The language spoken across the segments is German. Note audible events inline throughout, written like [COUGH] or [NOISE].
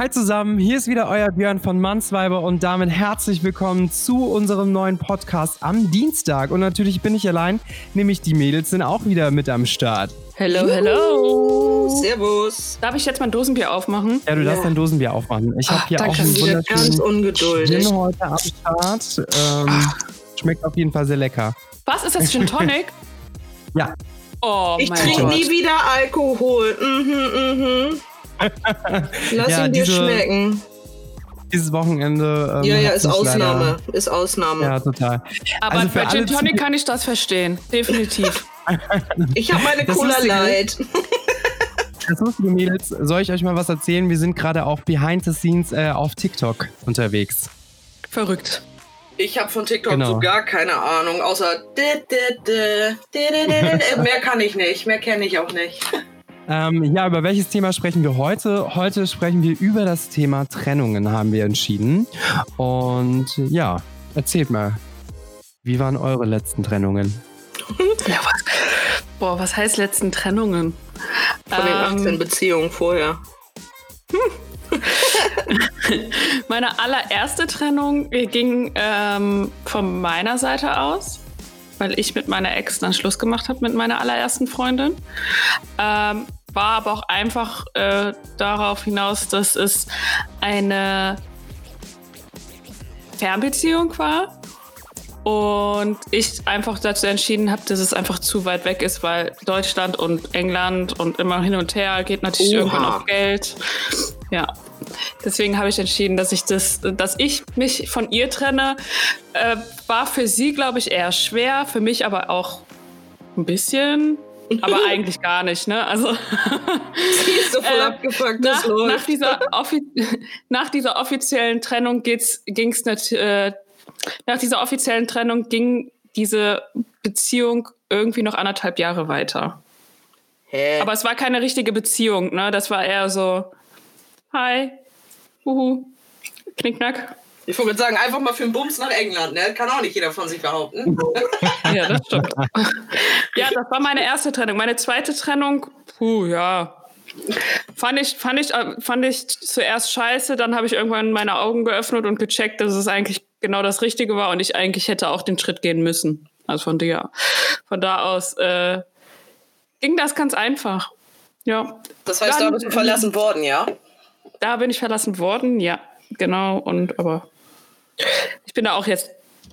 Hi zusammen, hier ist wieder euer Björn von Mannsweiber und damit herzlich willkommen zu unserem neuen Podcast am Dienstag. Und natürlich bin ich allein, nämlich die Mädels sind auch wieder mit am Start. Hello, hello. Servus. Darf ich jetzt mein Dosenbier aufmachen? Ja, du darfst dein Dosenbier aufmachen. Ich habe hier auch einen Wieder ganz wunderschönen ungeduldig. Gin heute am Start. Ähm, schmeckt auf jeden Fall sehr lecker. Was ist das Gin [LAUGHS] Tonic? Ja, Oh Ich trinke nie wieder Alkohol. Mhm, mhm. Lass [LAUGHS] Ja, ihn dir diese- schmecken. dieses Wochenende. Ähm, Ja, ja, ist Ausnahme. Ist Ausnahme. Leider, ja, total. Aber Also für bei Gin alle Tonic kann ich das verstehen. Definitiv. [LAUGHS] Ich habe meine Das Cola Light. Das lustige Mädels, soll ich euch mal was erzählen? Wir sind gerade auch behind the scenes äh, auf TikTok unterwegs. Verrückt. Ich habe von TikTok Genau. so gar keine Ahnung, außer mehr kann ich nicht, mehr kenne ich auch nicht. Ähm, ja, über welches Thema sprechen wir heute? Heute sprechen wir über das Thema Trennungen, haben wir entschieden. Und ja, erzählt mal, wie waren eure letzten Trennungen? Ja, was? Boah, was heißt letzten Trennungen? Von den Ähm, 18 Beziehungen vorher. [LAUGHS] Meine allererste Trennung ging ähm, von meiner Seite aus, weil ich mit meiner Ex dann Schluss gemacht habe mit meiner allerersten Freundin. Ähm, war aber auch einfach äh, darauf hinaus, dass es eine Fernbeziehung war. Und ich einfach dazu entschieden habe, dass es einfach zu weit weg ist, weil Deutschland und England und immer hin und her geht natürlich Oha. irgendwann auf Geld. Ja. Deswegen habe ich entschieden, dass ich das, dass ich mich von ihr trenne. Äh, war für sie, glaube ich, eher schwer, für mich aber auch ein bisschen. Aber [LAUGHS] eigentlich gar nicht, ne? Also [LAUGHS] Sie ist so voll Äh, abgefuckt, das nach, nach, läuft. dieser offi [LAUGHS] nach dieser offiziellen Trennung ging es äh, nach dieser offiziellen Trennung ging diese Beziehung irgendwie noch anderthalb Jahre weiter. Hä? Aber es war keine richtige Beziehung, ne? Das war eher so, hi, huhu, knickknack. Ich wollte sagen, einfach mal für einen Bums nach England, ne? Kann auch nicht jeder von sich behaupten. [LAUGHS] Ja, das stimmt. ja, das war meine erste Trennung. Meine zweite Trennung, puh, ja. Fand ich, fand, ich, äh, fand ich zuerst scheiße, dann habe ich irgendwann meine Augen geöffnet und gecheckt, dass es eigentlich genau das Richtige war und ich eigentlich hätte auch den Schritt gehen müssen. Also von dir. Von da aus äh, ging das ganz einfach. Ja. Das heißt, da Dann- bist du verlassen worden, ja? Da bin ich verlassen worden, ja, genau. Und aber ich bin da auch jetzt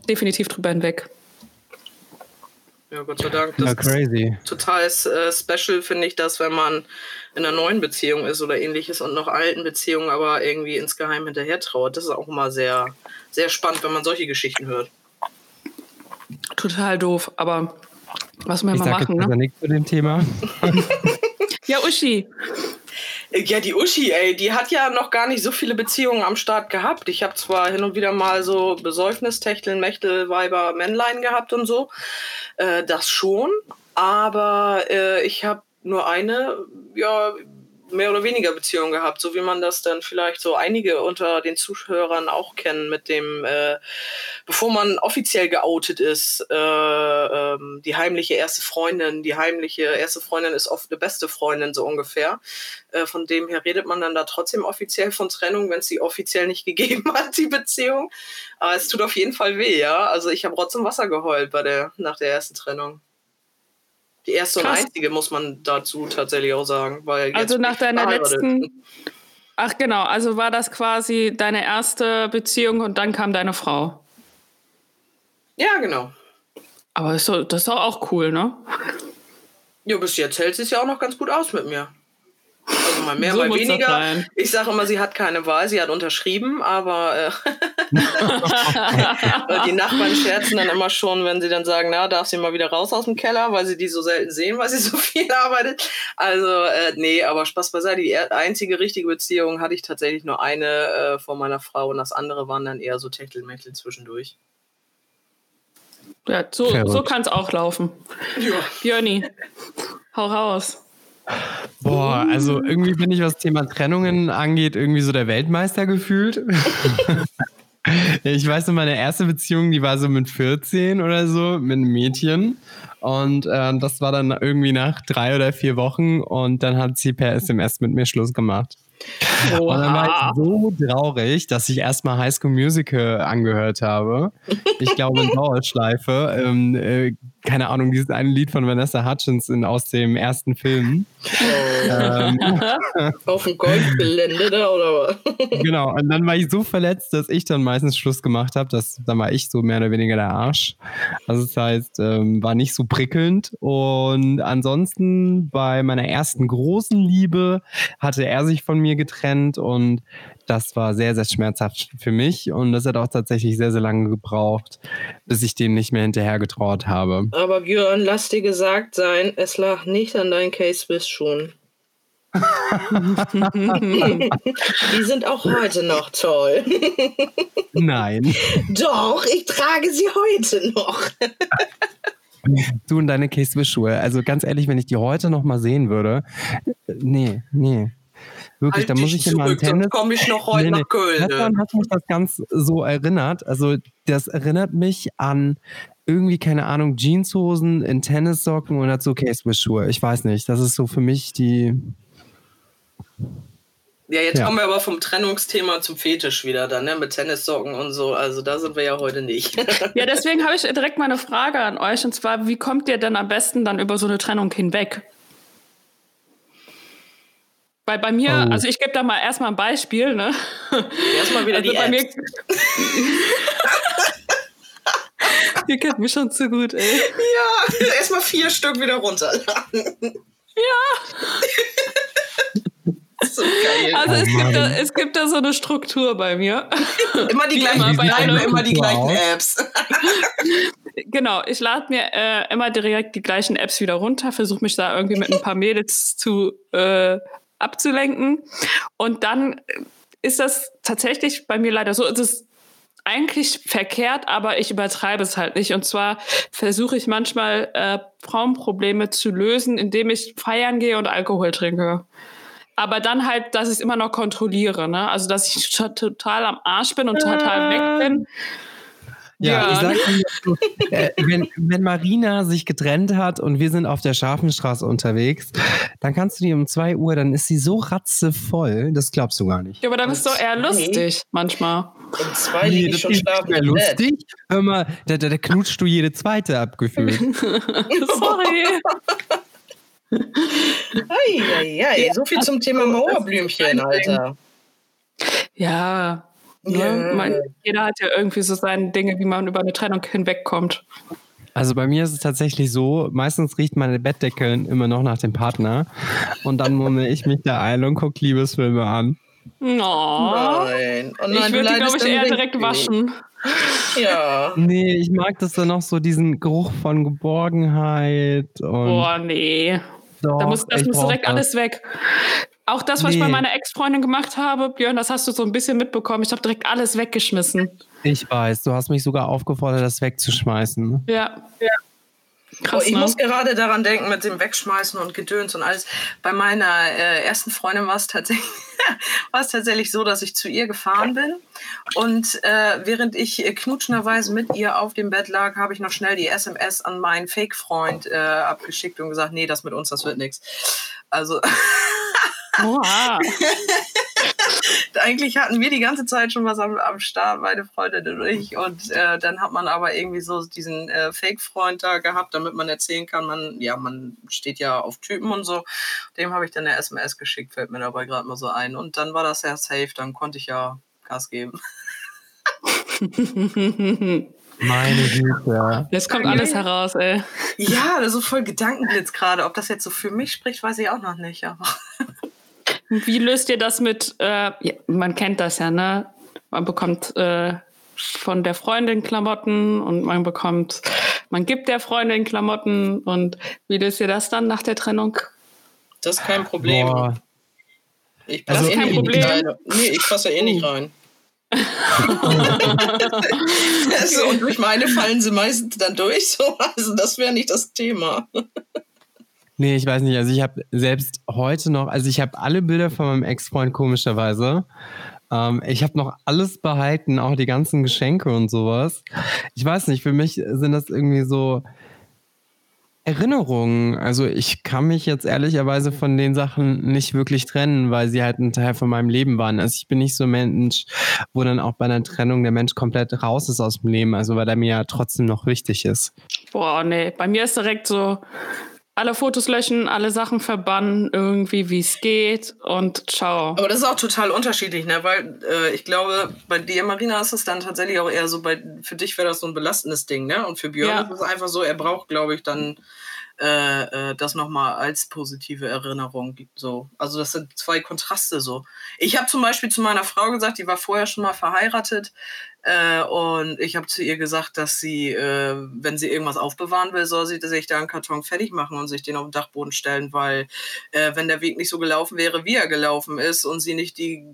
definitiv drüber hinweg. Ja, Gott sei Dank. Ja, Das ist crazy. total äh, special, finde ich, dass wenn man in einer neuen Beziehung ist oder ähnliches und noch alten Beziehungen, aber irgendwie insgeheim hinterher trauert. Das ist auch immer sehr, sehr spannend, wenn man solche Geschichten hört. Total doof, aber was wir Ich mal jetzt machen, besser ne? nichts zu dem Thema. [LAUGHS] [LAUGHS] Ja, Uschi. Ja, die Uschi, ey, die hat ja noch gar nicht so viele Beziehungen am Start gehabt. Ich habe zwar hin und wieder mal so Besäufnistechteln, Mächtel, Weiber, Männlein gehabt und so. Äh, das schon. Aber äh, ich habe nur eine, ja, mehr oder weniger Beziehung gehabt, so wie man das dann vielleicht so einige unter den Zuhörern auch kennen mit dem, äh, bevor man offiziell geoutet ist, äh, ähm, die heimliche erste Freundin, die heimliche erste Freundin ist oft eine beste Freundin, so ungefähr. Äh, von dem her redet man dann da trotzdem offiziell von Trennung, wenn es sie offiziell nicht [LAUGHS] gegeben hat, die Beziehung. Aber es tut auf jeden Fall weh, ja. Also ich habe Rotz im Wasser geheult bei der, nach der ersten Trennung. Die erste Krass. und einzige, muss man dazu tatsächlich auch sagen. Weil Also nach deiner letzten. Ach genau, also war das quasi deine erste Beziehung und dann kam deine Frau. Ja, genau. Aber ist doch, das ist doch auch cool, ne? Ja, bis jetzt hält sie es ja auch noch ganz gut aus mit mir. Also mal mehr, So mal weniger. sein. Ich sage immer, sie hat keine Wahl, sie hat unterschrieben, aber äh, [LAUGHS] die Nachbarn scherzen dann immer schon, wenn sie dann sagen, na, darf sie mal wieder raus aus dem Keller, weil sie die so selten sehen, weil sie so viel arbeitet. Also, äh, nee, aber Spaß beiseite. Die einzige richtige Beziehung hatte ich tatsächlich nur eine äh, von meiner Frau und das andere waren dann eher so Techtelmechtel zwischendurch. Ja, so, so kann es auch laufen. Ja. Björni, hau raus. Boah, also irgendwie bin ich, was Thema Trennungen angeht, irgendwie so der Weltmeister gefühlt. ich weiß noch, meine erste Beziehung, die war so mit 14 oder so, mit einem Mädchen. Und äh, das war dann irgendwie nach drei oder vier Wochen und dann hat sie per SMS mit mir Schluss gemacht. Oha. Und dann war ich so traurig, dass ich erstmal High School Musical angehört habe. Ich glaube [LAUGHS] in Dauerschleife. Ähm, äh, keine Ahnung, dieses eine Lied von Vanessa Hutchinson aus dem ersten Film. Oh. Ähm, [LAUGHS] Auf dem Golfgelände da oder was? [LAUGHS] genau, und dann war ich so verletzt, dass ich dann meistens Schluss gemacht habe. Dann war ich so mehr oder weniger der Arsch. Also das heißt, ähm, war nicht so prickelnd. Und ansonsten bei meiner ersten großen Liebe hatte er sich von mir getrennt und das war sehr, sehr schmerzhaft für mich und das hat auch tatsächlich sehr, sehr lange gebraucht, bis ich dem nicht mehr hinterher getraut habe. Aber Björn, lass dir gesagt sein, es lag nicht an deinen K-Swiss-Schuhen. [LAUGHS] Die sind auch heute noch toll. [LAUGHS] Nein. Doch, ich trage sie heute noch. Du und deine K-Swiss-Schuhe. Also ganz ehrlich, wenn ich die heute noch mal sehen würde, nee, nee. Wirklich, halt da muss ich immer an Tennis. komme ich noch heute nee, nee. nach Köln. Ne? hat mich das ganz so erinnert. Also das erinnert mich an irgendwie, keine Ahnung, Jeanshosen in Tennissocken und dazu K-Swiss-Schuhe. Ich weiß nicht. Das ist so für mich die ja, jetzt ja. kommen wir aber vom Trennungsthema zum Fetisch wieder dann, ne? Mit Tennissocken und so. Also da sind wir ja heute nicht. [LAUGHS] ja, deswegen habe ich direkt mal eine Frage an euch. Und zwar, wie kommt ihr denn am besten dann über so eine Trennung hinweg? Weil bei mir, oh. also ich gebe da mal erstmal ein Beispiel, ne? Erstmal wieder also die bei mir, Ihr kennt mich schon zu gut, ey. Ja, erstmal vier Stück wieder runterladen. [LAUGHS] Ja. So geil. Also es, gibt da, es gibt da so eine Struktur bei mir. Immer die gleichen, immer, immer die gleichen Apps. [LAUGHS] genau, ich lade mir äh, immer direkt die gleichen Apps wieder runter, versuche mich da irgendwie mit ein paar Mädels zu äh, abzulenken. Und dann ist das tatsächlich bei mir leider so, es ist eigentlich verkehrt, aber ich übertreibe es halt nicht. Und zwar versuche ich manchmal äh, Frauenprobleme zu lösen, indem ich feiern gehe und Alkohol trinke aber dann halt, dass ich es immer noch kontrolliere, ne? Also dass ich total am Arsch bin und total weg bin. Ja, ja. ich sag dir, so, äh, wenn, wenn Marina sich getrennt hat und wir sind auf der Scharfenstraße unterwegs, dann kannst du die um 2 Uhr, dann ist sie so ratzevoll, das glaubst du gar nicht. Ja, aber dann ist doch eher lustig manchmal. Um zwei nee, ich schon schlafen. Mehr lustig. Hör mal, da, da, da knutschst du jede zweite abgefühlt. [LAUGHS] Sorry. Eieiei, so viel zum Thema Mauerblümchen, Alter. Ja, ne? Man, jeder hat ja irgendwie so seine Dinge, wie man über eine Trennung hinwegkommt. Also bei mir ist es tatsächlich so, meistens riecht meine Bettdecke immer noch nach dem Partner und dann mummel ich mich da ein und gucke Liebesfilme an. Oh. Nein. Oh nein. Ich würde die, glaube ich, eher direkt waschen. Ja. Nee, ich mag das dann noch so, diesen Geruch von Geborgenheit. Und Boah, nee. Doch, da muss, das muss direkt das. alles weg. Auch das, was nee. ich bei meiner Ex-Freundin gemacht habe, Björn, das hast du so ein bisschen mitbekommen. Ich habe direkt alles weggeschmissen. Ich weiß, du hast mich sogar aufgefordert, das wegzuschmeißen. Ja, ja. Krass, oh, ich ne? muss gerade daran denken mit dem Wegschmeißen und Gedöns und alles. Bei meiner äh, ersten Freundin war es tatsächlich, [LAUGHS] tatsächlich so, dass ich zu ihr gefahren bin und äh, während ich äh, knutschenderweise mit ihr auf dem Bett lag, habe ich noch schnell die SMS an meinen Fake-Freund äh, abgeschickt und gesagt, nee, das mit uns, das wird nichts. Also [LAUGHS] Oha. [LAUGHS] Eigentlich hatten wir die ganze Zeit schon was am, am Start, meine Freundin und ich. Und äh, dann hat man aber irgendwie so diesen äh, Fake-Freund da gehabt, damit man erzählen kann, man, ja, man steht ja auf Typen und so. Dem habe ich dann eine SMS geschickt, fällt mir dabei gerade mal so ein. Und dann war das ja safe, dann konnte ich ja Gas geben. Meine [LAUGHS] Güte. Jetzt kommt alles heraus, ey. Ja, das ist so voll Gedankenblitz gerade. Ob das jetzt so für mich spricht, weiß ich auch noch nicht. Aber wie löst ihr das mit, äh, ja, man kennt das ja, ne? Man bekommt äh, von der Freundin Klamotten und man bekommt, man gibt der Freundin Klamotten und wie löst ihr das dann nach der Trennung? Das ist kein Problem. Boah. Ich passe also, eh kein Problem. Rein. Nee, ich passe eh nicht rein. [LAUGHS] [LAUGHS] also, und durch meine fallen sie meistens dann durch. So. Also das wäre nicht das Thema. Nee, ich weiß nicht. Also ich habe selbst heute noch, also ich habe alle Bilder von meinem Ex-Freund komischerweise. Ähm, ich habe noch alles behalten, auch die ganzen Geschenke und sowas. Ich weiß nicht, für mich sind das irgendwie so. Erinnerungen. Also ich kann mich jetzt ehrlicherweise von den Sachen nicht wirklich trennen, weil sie halt ein Teil von meinem Leben waren. Also ich bin nicht so ein Mensch, wo dann auch bei einer Trennung der Mensch komplett raus ist aus dem Leben, also weil der mir ja trotzdem noch wichtig ist. Boah, nee, bei mir ist direkt so, alle Fotos löschen, alle Sachen verbannen, irgendwie wie es geht und ciao. Aber das ist auch total unterschiedlich, ne? Weil äh, ich glaube, bei dir, Marina, ist es dann tatsächlich auch eher so, bei, für dich wäre das so ein belastendes Ding, ne? Und für Björn ja. ist es einfach so, er braucht, glaube ich, dann äh, äh, das nochmal als positive Erinnerung. So. Also das sind zwei Kontraste so. Ich habe zum Beispiel zu meiner Frau gesagt, die war vorher schon mal verheiratet äh, und ich habe zu ihr gesagt, dass sie, äh, wenn sie irgendwas aufbewahren will, soll sie sich da einen Karton fertig machen und sich den auf den Dachboden stellen, weil äh, wenn der Weg nicht so gelaufen wäre, wie er gelaufen ist und sie nicht die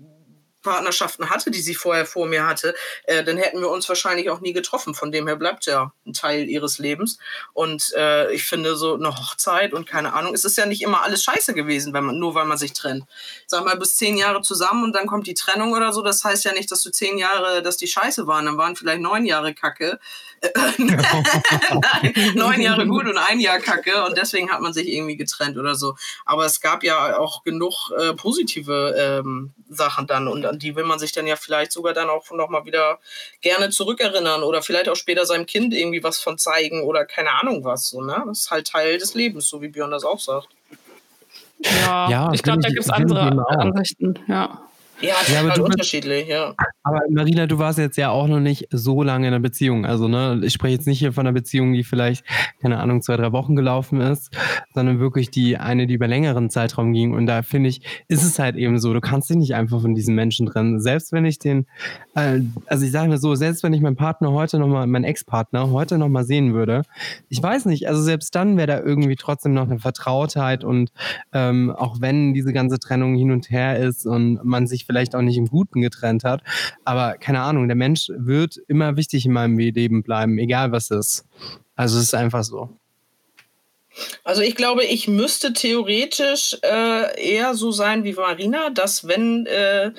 Partnerschaften hatte, die sie vorher vor mir hatte, äh, dann hätten wir uns wahrscheinlich auch nie getroffen. Von dem her bleibt ja ein Teil ihres Lebens. Und äh, ich finde, so eine Hochzeit und keine Ahnung, es ist ja nicht immer alles scheiße gewesen, wenn man, nur weil man sich trennt. Sag mal, bis zehn Jahre zusammen und dann kommt die Trennung oder so. Das heißt ja nicht, dass du zehn Jahre, dass die scheiße waren. Dann waren vielleicht neun Jahre Kacke. [LAUGHS] Neun Jahre gut [LAUGHS] und ein Jahr Kacke. Und deswegen hat man sich irgendwie getrennt oder so. Aber es gab ja auch genug äh, positive ähm, Sachen dann. Und an die will man sich dann ja vielleicht sogar dann auch nochmal wieder gerne zurückerinnern oder vielleicht auch später seinem Kind irgendwie was von zeigen oder keine Ahnung was. So, ne? Das ist halt Teil des Lebens, so wie Björn das auch sagt. Ja, ja ich glaube, da gibt es andere Ansichten, ja. Ja, ja aber du unterschiedlich, ja. Aber Marina, du warst jetzt ja auch noch nicht so lange in einer Beziehung. Also, ne, ich spreche jetzt nicht hier von einer Beziehung, die vielleicht, keine Ahnung, zwei, drei Wochen gelaufen ist, sondern wirklich die eine, die über längeren Zeitraum ging. Und da finde ich, ist es halt eben so, du kannst dich nicht einfach von diesen Menschen trennen. Selbst wenn ich den, äh, also ich sage mir so, selbst wenn ich meinen Partner heute nochmal, meinen Ex-Partner heute nochmal sehen würde, ich weiß nicht, also selbst dann wäre da irgendwie trotzdem noch eine Vertrautheit und ähm, auch wenn diese ganze Trennung hin und her ist und man sich vielleicht auch nicht im Guten getrennt hat. Aber keine Ahnung, der Mensch wird immer wichtig in meinem Leben bleiben, egal was ist. Also es ist einfach so. Also ich glaube, ich müsste theoretisch äh, eher so sein wie Marina, dass wenn, äh,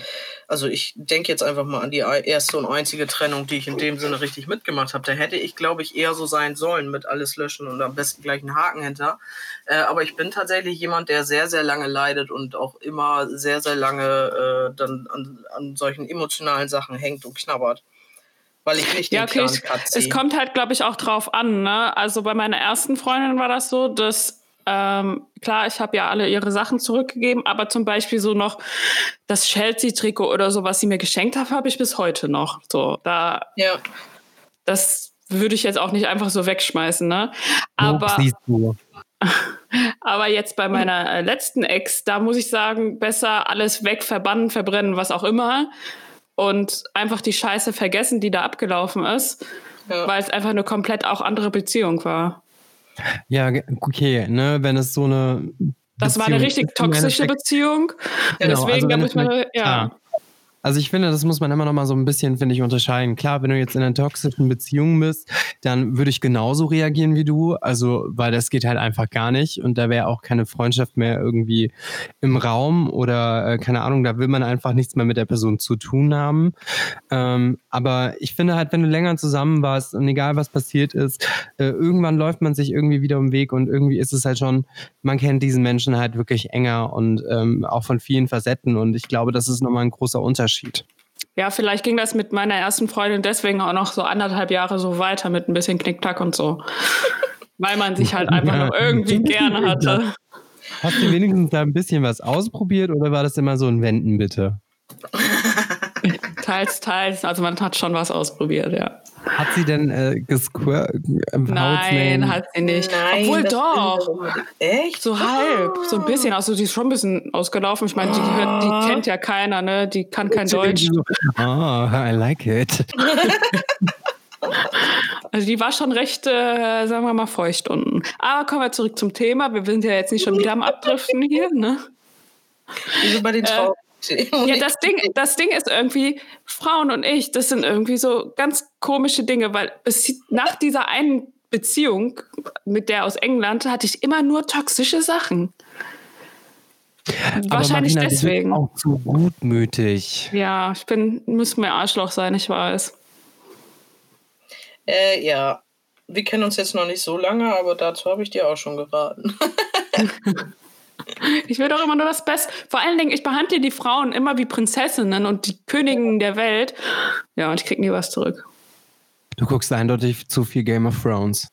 also ich denke jetzt einfach mal an die erste und einzige Trennung, die ich in dem Sinne richtig mitgemacht habe, da hätte ich, glaube ich, eher so sein sollen mit alles löschen und am besten gleich einen Haken hinter. Äh, aber ich bin tatsächlich jemand, der sehr, sehr lange leidet und auch immer sehr, sehr lange äh, dann an, an solchen emotionalen Sachen hängt und knabbert weil ich nicht ja, okay, ich, Es kommt halt, glaube ich, auch drauf an. Ne? Also bei meiner ersten Freundin war das so, dass ähm, klar, ich habe ja alle ihre Sachen zurückgegeben, aber zum Beispiel so noch das Chelsea-Trikot oder so, was sie mir geschenkt hat, habe ich bis heute noch. So, da, ja. das würde ich jetzt auch nicht einfach so wegschmeißen, ne? Aber, [LAUGHS] aber jetzt bei meiner äh, letzten Ex, da muss ich sagen, besser alles weg, verbannen, verbrennen, was auch immer, und einfach die Scheiße vergessen, die da abgelaufen ist, ja. weil es einfach eine komplett auch andere Beziehung war. Ja, okay, ne, wenn es so eine das war eine richtig toxische Beziehung. Genau, Deswegen, also da muss man, ja. Also ich finde, das muss man immer noch mal so ein bisschen, finde ich, unterscheiden. Klar, wenn du jetzt in einer toxischen Beziehung bist, dann würde ich genauso reagieren wie du. Also, weil das geht halt einfach gar nicht und da wäre auch keine Freundschaft mehr irgendwie im Raum oder äh, keine Ahnung, da will man einfach nichts mehr mit der Person zu tun haben. Ähm, aber ich finde halt, wenn du länger zusammen warst und egal was passiert ist, äh, irgendwann läuft man sich irgendwie wieder um den Weg und irgendwie ist es halt schon, man kennt diesen Menschen halt wirklich enger und ähm, auch von vielen Facetten und ich glaube, das ist nochmal ein großer Unterschied. Unterschied. Ja, vielleicht ging das mit meiner ersten Freundin deswegen auch noch so anderthalb Jahre so weiter mit ein bisschen Knickknack und so. [LAUGHS] Weil man sich halt einfach ja. noch irgendwie gerne hatte. Hast du wenigstens da ein bisschen was ausprobiert oder war das immer so ein Wenden bitte? Teils, teils. Also man hat schon was ausprobiert, ja. Hat sie denn äh, gesquirt? Äh, Nein, hat sie nicht. Nein, Obwohl doch. Echt? So halb, so ein bisschen. Also die ist schon ein bisschen ausgelaufen. Ich meine, die, die ah. kennt ja keiner, ne? Die kann kein Deutsch. oh, [LAUGHS] I like it. [LAUGHS] Also die war schon recht, äh, sagen wir mal, feucht unten. Aber kommen wir zurück zum Thema. Wir sind ja jetzt nicht schon wieder am Abdriften hier, ne? Wieso bei den Trauben? Ja, das Ding, das Ding ist irgendwie, Frauen und ich, das sind irgendwie so ganz komische Dinge, weil es nach dieser einen Beziehung mit der aus England hatte ich immer nur toxische Sachen. Aber Wahrscheinlich Marina, deswegen. auch zu gutmütig. Ja, ich bin, muss mir Arschloch sein, ich weiß. Äh, ja. wir kennen uns jetzt noch nicht so lange, aber dazu habe ich dir auch schon geraten. [LAUGHS] [LAUGHS] [LAUGHS] Ich will doch immer nur das Beste. Vor allen Dingen, ich behandle die Frauen immer wie Prinzessinnen und die Königinnen der Welt. Ja, und ich krieg nie was zurück. Du guckst eindeutig zu viel Game of Thrones.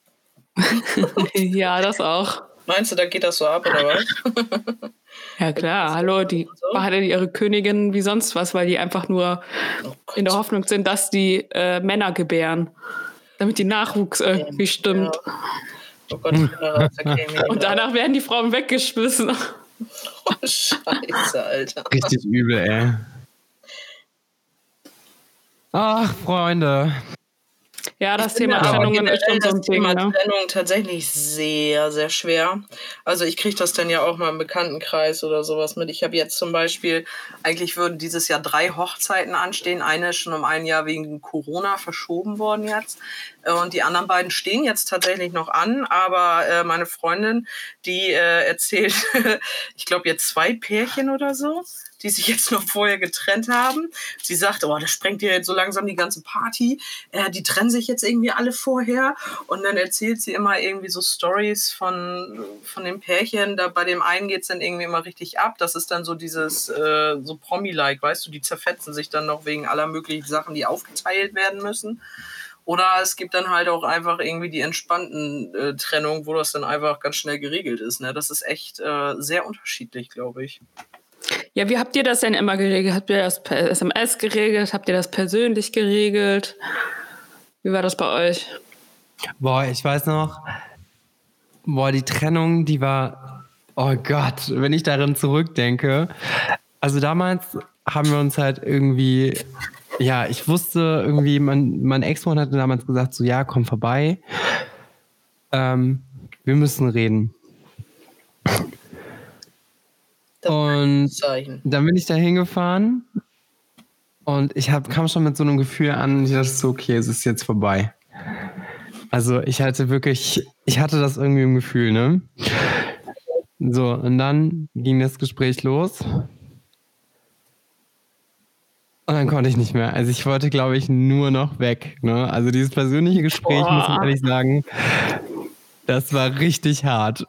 [LAUGHS] ja, das auch. Meinst du, da geht das so ab oder was? [LAUGHS] ja klar, hallo, die behandeln ihre Königinnen wie sonst was, weil die einfach nur oh in der Hoffnung sind, dass die äh, Männer gebären, damit die Nachwuchs irgendwie stimmt. Ja. Oh Gott, Und danach werden die Frauen weggeschmissen. Oh, Scheiße, Alter. Richtig übel, ey. Ach, Freunde. Ja, das Thema Trennungen ist schon so ein Ding. Thema ne? Trennung tatsächlich sehr, sehr schwer. Also ich kriege das dann ja auch mal im Bekanntenkreis oder sowas mit. Ich habe jetzt zum Beispiel, eigentlich würden dieses Jahr drei Hochzeiten anstehen. Eine ist schon um ein Jahr wegen Corona verschoben worden jetzt. Äh, und die anderen beiden stehen jetzt tatsächlich noch an. Aber äh, meine Freundin, die äh, erzählt, [LAUGHS] ich glaube jetzt zwei Pärchen oder so die sich jetzt noch vorher getrennt haben. Sie sagt, oh, das sprengt ja jetzt so langsam die ganze Party. Äh, die trennen sich jetzt irgendwie alle vorher. Und dann erzählt sie immer irgendwie so Stories von, von dem Pärchen. Da bei dem einen geht es dann irgendwie immer richtig ab. Das ist dann so dieses, äh, so Promi-like, weißt du, die zerfetzen sich dann noch wegen aller möglichen Sachen, die aufgeteilt werden müssen. Oder es gibt dann halt auch einfach irgendwie die entspannten äh, Trennungen, wo das dann einfach ganz schnell geregelt ist. Ne? Das ist echt äh, sehr unterschiedlich, glaube ich. Ja, wie habt ihr das denn immer geregelt? Habt ihr das per SMS geregelt? Habt ihr das persönlich geregelt? Wie war das bei euch? Boah, ich weiß noch, boah, die Trennung, die war, oh Gott, wenn ich darin zurückdenke. Also damals haben wir uns halt irgendwie, ja, ich wusste irgendwie, mein, mein Ex-Freund hatte damals gesagt, so, ja, komm vorbei. Ähm, wir müssen reden. Und dann bin ich da hingefahren und ich hab, kam schon mit so einem Gefühl an und ich dachte so, okay, es ist jetzt vorbei. Also ich hatte wirklich, ich hatte das irgendwie im Gefühl, ne? So, und dann ging das Gespräch los. Und dann konnte ich nicht mehr. Also ich wollte, glaube ich, nur noch weg. Ne? Also dieses persönliche Gespräch, Boah. muss ich ehrlich sagen, das war richtig hart.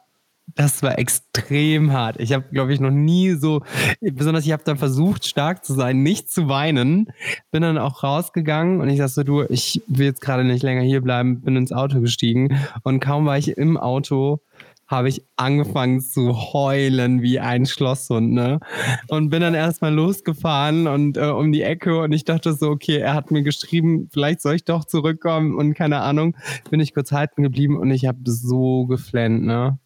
Das war extrem hart. Ich habe, glaube ich, noch nie so, besonders ich habe dann versucht, stark zu sein, nicht zu weinen. Bin dann auch rausgegangen und ich sagte so, du, ich will jetzt gerade nicht länger hier bleiben, bin ins Auto gestiegen und kaum war ich im Auto, habe ich angefangen zu heulen wie ein Schlosshund, ne? Und bin dann erstmal losgefahren und äh, um die Ecke und ich dachte so, okay, er hat mir geschrieben, vielleicht soll ich doch zurückkommen und keine Ahnung, bin ich kurz halten geblieben und ich habe so geflennt, ne?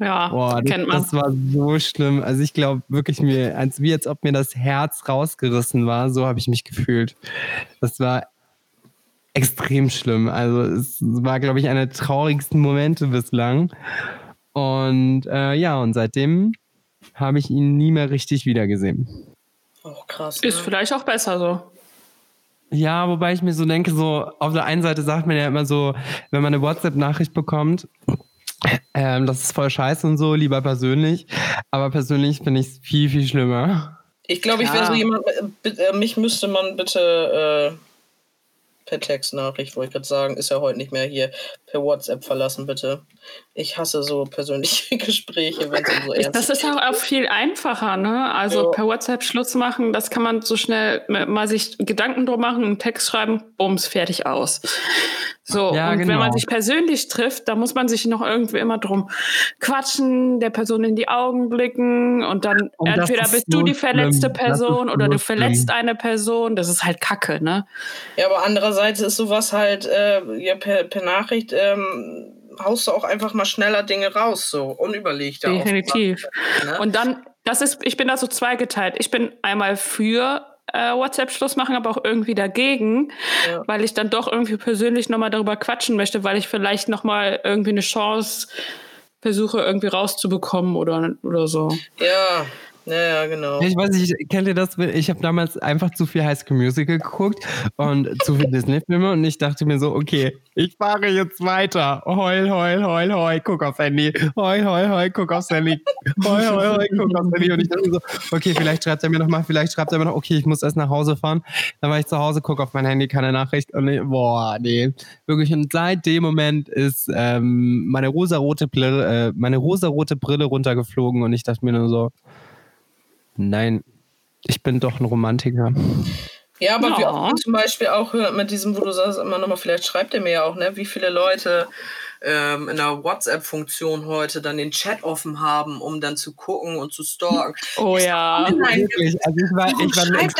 Ja, Boah, kennt man. Das war so schlimm. Also ich glaube wirklich mir, als wie als ob mir das Herz rausgerissen war, so habe ich mich gefühlt. Das war extrem schlimm. Also es war, glaube ich, einer der traurigsten Momente bislang. Und äh, ja, und seitdem habe ich ihn nie mehr richtig wiedergesehen. Oh, krass. Ne? Ist vielleicht auch besser so. Ja, wobei ich mir so denke, so auf der einen Seite sagt man ja immer so, wenn man eine WhatsApp-Nachricht bekommt, ähm, das ist voll scheiße und so, lieber persönlich. Aber persönlich finde ich es viel, viel schlimmer. Ich glaube, ich wäre so jemand, äh, äh, mich müsste man bitte äh, per Textnachricht, wollte ich gerade sagen, ist ja heute nicht mehr hier, per WhatsApp verlassen, bitte. Ich hasse so persönliche [LAUGHS] Gespräche, wenn es so ernst Das ist auch viel einfacher, ne? Also ja. per WhatsApp Schluss machen, das kann man so schnell mal sich Gedanken drum machen, einen Text schreiben, bums, fertig aus. So, ja, und genau. wenn man sich persönlich trifft, da muss man sich noch irgendwie immer drum quatschen, der Person in die Augen blicken und dann und entweder bist du die verletzte schlimm. Person oder du verletzt schlimm. eine Person. Das ist halt Kacke, ne? Ja, aber andererseits ist sowas halt äh, ja, per, per Nachricht ähm, haust du auch einfach mal schneller Dinge raus, so unüberlegt. Definitiv. Ne? Und dann, das ist, ich bin da so zweigeteilt. Ich bin einmal für äh, WhatsApp-Schluss machen, aber auch irgendwie dagegen, ja. weil ich dann doch irgendwie persönlich nochmal darüber quatschen möchte, weil ich vielleicht nochmal irgendwie eine Chance versuche, irgendwie rauszubekommen oder, oder so. Ja, Ja, genau. Ich weiß nicht, kennt ihr das? Ich habe damals einfach zu viel High School Musical geguckt und zu viel Disney-Filme und ich dachte mir so, okay, ich fahre jetzt weiter. Heul, heul, heul, heul, guck aufs Handy. Heul, heul, heul, guck aufs Handy. Heul, heul, heul, guck aufs Handy. Und ich dachte mir so, okay, vielleicht schreibt er mir nochmal, vielleicht schreibt er mir noch, okay, ich muss erst nach Hause fahren. Dann war ich zu Hause, guck auf mein Handy, keine Nachricht und ich, boah, nee. Wirklich, und seit dem Moment ist ähm, meine rosarote Brille, äh, meine rosarote Brille runtergeflogen und ich dachte mir nur so, Nein, ich bin doch ein Romantiker. Ja, aber ja. wie oft zum Beispiel auch mit diesem, wo du sagst, immer nochmal, vielleicht schreibt er mir ja auch, ne, wie viele Leute ähm, in der WhatsApp-Funktion heute dann den Chat offen haben, um dann zu gucken und zu stalken. Oh ist ja. Wirklich. Also ich war, ich war ein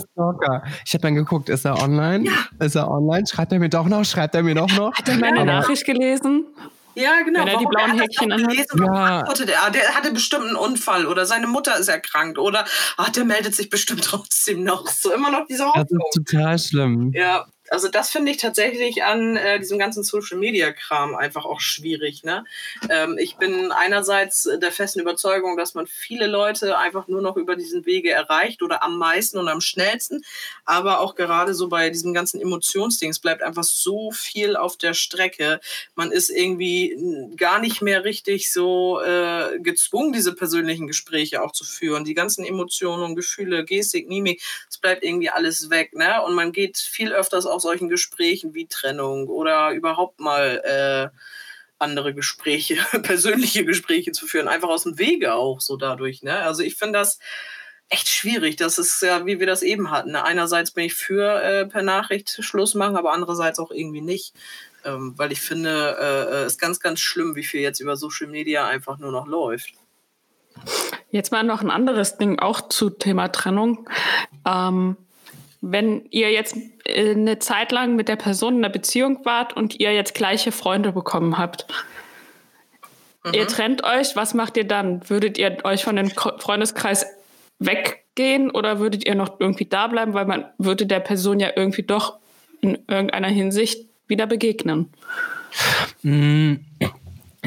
Stalker. Ich habe dann geguckt, ist er online? Ja. Ist er online? Schreibt er mir doch noch? Schreibt er mir doch noch? Hat er meine Nachricht gelesen? Ja, genau. Wenn er die blauen Häkchen anhat. Ja. Der, der hatte bestimmt einen Unfall oder seine Mutter ist erkrankt oder ach, der meldet sich bestimmt [LAUGHS] trotzdem noch. So immer noch diese Hoffnung. Das ist total schlimm. Ja, also das finde ich tatsächlich an äh, diesem ganzen Social Media Kram einfach auch schwierig. Ne? Ähm, ich bin einerseits der festen Überzeugung, dass man viele Leute einfach nur noch über diesen Wege erreicht oder am meisten und am schnellsten, aber auch gerade so bei diesem ganzen Emotionsdings bleibt einfach so viel auf der Strecke. Man ist irgendwie gar nicht mehr richtig so äh, gezwungen, diese persönlichen Gespräche auch zu führen. Die ganzen Emotionen Gefühle, Gestik, Mimik, es bleibt irgendwie alles weg. Ne? Und man geht viel öfters auch solchen Gesprächen wie Trennung oder überhaupt mal äh, andere Gespräche, [LAUGHS] persönliche Gespräche zu führen, einfach aus dem Wege auch so dadurch. Ne? Also ich finde das echt schwierig. Das ist ja, wie wir das eben hatten. Ne? Einerseits bin ich für äh, per Nachricht Schluss machen, aber andererseits auch irgendwie nicht. Ähm, weil ich finde, äh, es äh, ist ganz, ganz schlimm, wie viel jetzt über Social Media einfach nur noch läuft. Jetzt mal noch ein anderes Ding auch zu Thema Trennung. Ähm, wenn ihr jetzt äh, eine Zeit lang mit der Person in einer Beziehung wart und ihr jetzt gleiche Freunde bekommen habt, mhm. ihr trennt euch, was macht ihr dann? Würdet ihr euch von dem Freundeskreis weggehen oder würdet ihr noch irgendwie da bleiben, weil man würde der Person ja irgendwie doch in irgendeiner Hinsicht wieder begegnen? Mhm.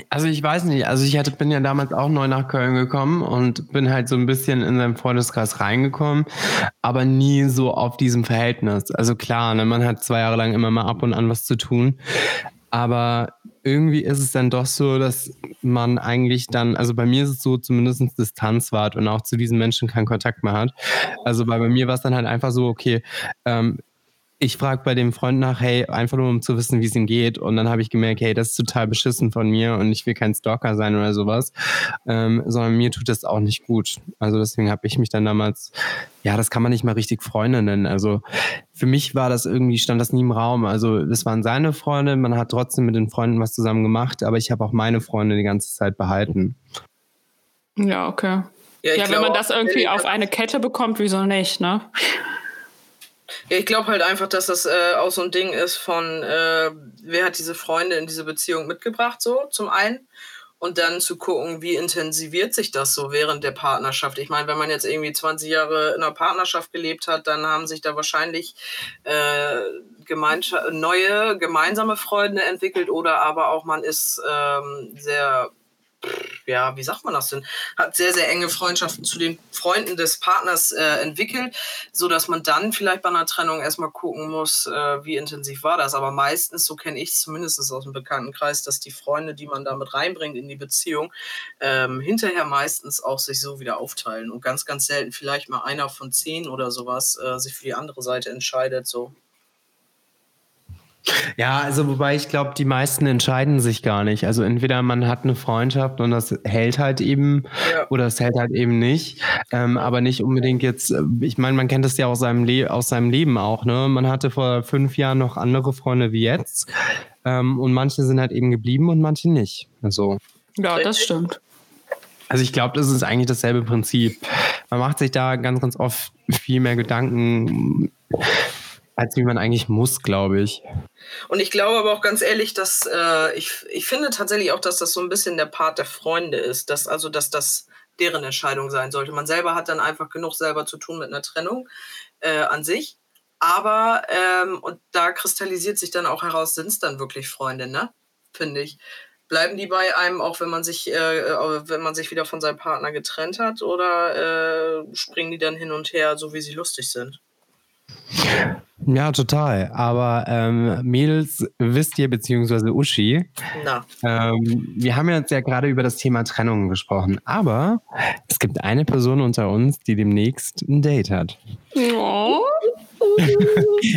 Also ich weiß nicht, also ich hatte, bin ja damals auch neu nach Köln gekommen und bin halt so ein bisschen in seinen Freundeskreis reingekommen, aber nie so auf diesem Verhältnis. Also klar, ne, man hat zwei Jahre lang immer mal ab und an was zu tun, aber irgendwie ist es dann doch so, dass man eigentlich dann, also bei mir ist es so, zumindest Distanz wahrt und auch zu diesen Menschen keinen Kontakt mehr hat. Also bei, bei mir war es dann halt einfach so, okay, ähm, ich frage bei dem Freund nach, hey, einfach nur um zu wissen, wie es ihm geht. Und dann habe ich gemerkt, hey, das ist total beschissen von mir und ich will kein Stalker sein oder sowas, ähm, sondern mir tut das auch nicht gut. Also deswegen habe ich mich dann damals, ja, das kann man nicht mal richtig Freunde nennen. Also für mich war das irgendwie, stand das nie im Raum. Also das waren seine Freunde, man hat trotzdem mit den Freunden was zusammen gemacht, aber ich habe auch meine Freunde die ganze Zeit behalten. Ja, okay. Ja, ja wenn man das irgendwie auf eine Kette bekommt, wieso nicht, ne? Ich glaube halt einfach, dass das äh, auch so ein Ding ist von, äh, wer hat diese Freunde in diese Beziehung mitgebracht, so zum einen. Und dann zu gucken, wie intensiviert sich das so während der Partnerschaft. Ich meine, wenn man jetzt irgendwie 20 Jahre in einer Partnerschaft gelebt hat, dann haben sich da wahrscheinlich äh, neue gemeinsame Freunde entwickelt oder aber auch man ist ähm, sehr ja, wie sagt man das denn, hat sehr, sehr enge Freundschaften zu den Freunden des Partners äh, entwickelt, so dass man dann vielleicht bei einer Trennung erstmal gucken muss, äh, wie intensiv war das. Aber meistens, so kenne ich es zumindest aus dem Bekanntenkreis, dass die Freunde, die man damit reinbringt in die Beziehung, ähm, hinterher meistens auch sich so wieder aufteilen und ganz, ganz selten vielleicht mal einer von zehn oder sowas äh, sich für die andere Seite entscheidet, so. Ja, also wobei ich glaube, die meisten entscheiden sich gar nicht. Also entweder man hat eine Freundschaft und das hält halt eben ja. oder es hält halt eben nicht. Ähm, aber nicht unbedingt jetzt, äh, ich meine, man kennt das ja aus seinem, Le aus seinem Leben auch, ne? Man hatte vor fünf Jahren noch andere Freunde wie jetzt. Ähm, und manche sind halt eben geblieben und manche nicht. Also. Ja, das stimmt. Also ich glaube, das ist eigentlich dasselbe Prinzip. Man macht sich da ganz, ganz oft viel mehr Gedanken als wie man eigentlich muss, glaube ich. Und ich glaube aber auch ganz ehrlich, dass äh, ich, ich finde tatsächlich auch, dass das so ein bisschen der Part der Freunde ist, dass also dass das deren Entscheidung sein sollte. Man selber hat dann einfach genug selber zu tun mit einer Trennung äh, an sich. Aber, ähm, und da kristallisiert sich dann auch heraus, sind es dann wirklich Freunde, ne? Finde ich. Bleiben die bei einem, auch wenn man sich, äh, wenn man sich wieder von seinem Partner getrennt hat, oder äh, springen die dann hin und her, so wie sie lustig sind? Ja, total. Aber ähm, Mädels, wisst ihr, beziehungsweise Uschi, ähm, wir haben jetzt ja gerade über das Thema Trennung gesprochen, aber es gibt eine Person unter uns, die demnächst ein Date hat. Oh.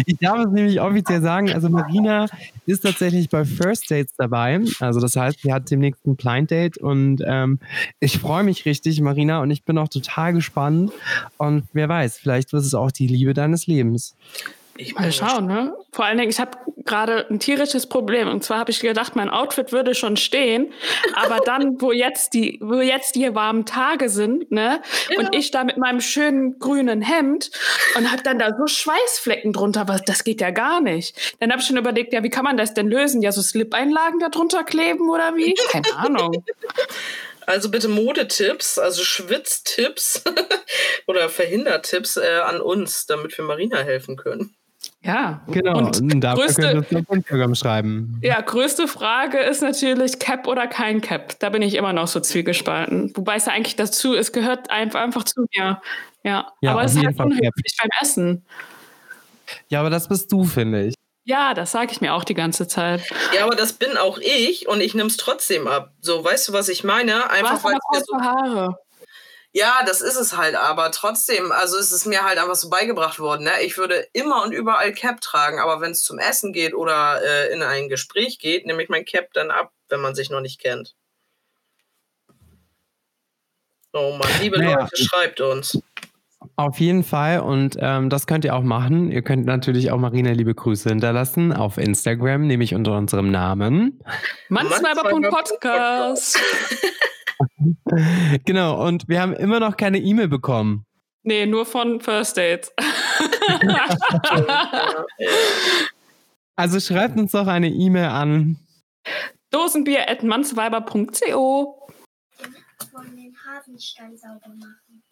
Ich darf es nämlich offiziell sagen, also Marina ist tatsächlich bei First Dates dabei. Also das heißt, sie hat demnächst ein Blind Date und ähm, ich freue mich richtig, Marina, und ich bin auch total gespannt. Und wer weiß, vielleicht wird es auch die Liebe deines Lebens. Ich mal schauen, ne? Vor allen Dingen, ich habe gerade ein tierisches Problem. Und zwar habe ich gedacht, mein Outfit würde schon stehen. Aber dann, [LAUGHS] wo jetzt die, wo jetzt die warmen Tage sind, ne? Ja. Und ich da mit meinem schönen grünen Hemd und habe dann da so Schweißflecken drunter, was, das geht ja gar nicht. Dann habe ich schon überlegt, ja, wie kann man das denn lösen? Ja, so Slip-Einlagen da drunter kleben oder wie? [LAUGHS] Keine Ahnung. Also bitte Modetipps, also Schwitztipps [LAUGHS] oder Verhindertipps äh, an uns, damit wir Marina helfen können. Ja, genau. Und da größte, könnt ihr auf Instagram schreiben. Ja, größte Frage ist natürlich Cap oder kein Cap. Da bin ich immer noch so zwiegespalten. Wobei es ja eigentlich dazu, es gehört einfach, einfach zu mir. Ja, ja aber es ist halt unhöflich beim Essen. Ja, aber das bist du, finde ich. Ja, das sage ich mir auch die ganze Zeit. Ja, aber das bin auch ich und ich nehme es trotzdem ab. So, weißt du, was ich meine? Einfach weil es so Haare. Ja, das ist es halt, aber trotzdem, also ist es mir halt einfach so beigebracht worden. Ne? Ich würde immer und überall Cap tragen, aber wenn es zum Essen geht oder äh, in ein Gespräch geht, nehme ich mein Cap dann ab, wenn man sich noch nicht kennt. Oh Mann, liebe naja. Leute, schreibt uns. Auf jeden Fall und ähm, das könnt ihr auch machen. Ihr könnt natürlich auch Marina liebe Grüße hinterlassen auf Instagram, nämlich unter unserem Namen. Mannsweiber.podcast. [LAUGHS] [LAUGHS] genau, und wir haben immer noch keine E-Mail bekommen. Nee, nur von First Dates. [LAUGHS] also schreibt uns doch eine E-Mail an. Dosenbier.mannsweiber.co wollen den Hasenstall sauber machen.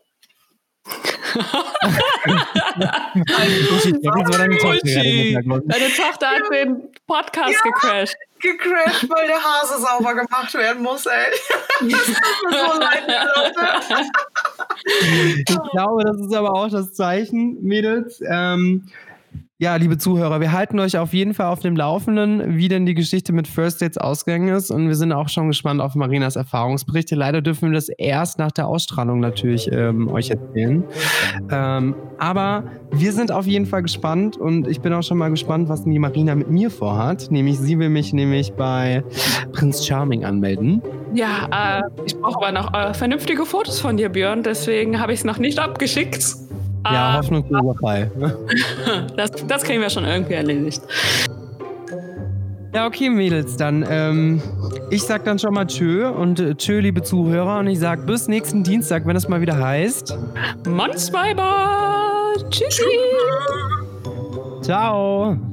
[LAUGHS] deine, Tochter, hat den Podcast ja, gecrashed. Gecrashed, weil der Hase sauber gemacht werden muss, ey. [LAUGHS] Das tut mir so leid, Leute. Ich glaube, das ist aber auch das Zeichen, Mädels. Ähm, ja, liebe Zuhörer, wir halten euch auf jeden Fall auf dem Laufenden, wie denn die Geschichte mit First Dates ausgegangen ist. Und wir sind auch schon gespannt auf Marinas Erfahrungsberichte. Leider dürfen wir das erst nach der Ausstrahlung natürlich ähm, euch erzählen. Ähm, aber wir sind auf jeden Fall gespannt und ich bin auch schon mal gespannt, was die Marina mit mir vorhat. Nämlich, sie will mich nämlich bei Prinz Charming anmelden. Ja, äh, ich brauche aber noch äh, vernünftige Fotos von dir, Björn. Deswegen habe ich es noch nicht abgeschickt. Ja, uh, Hoffnungsloserei. [LAUGHS] das, das kriegen wir schon irgendwie erledigt. Ja, okay, Mädels, dann ähm, ich sag dann schon mal Tschö und äh, Tschö, liebe Zuhörer, und ich sag bis nächsten Dienstag, wenn es mal wieder heißt. Mannsweiber! Tschüssi! Ciao!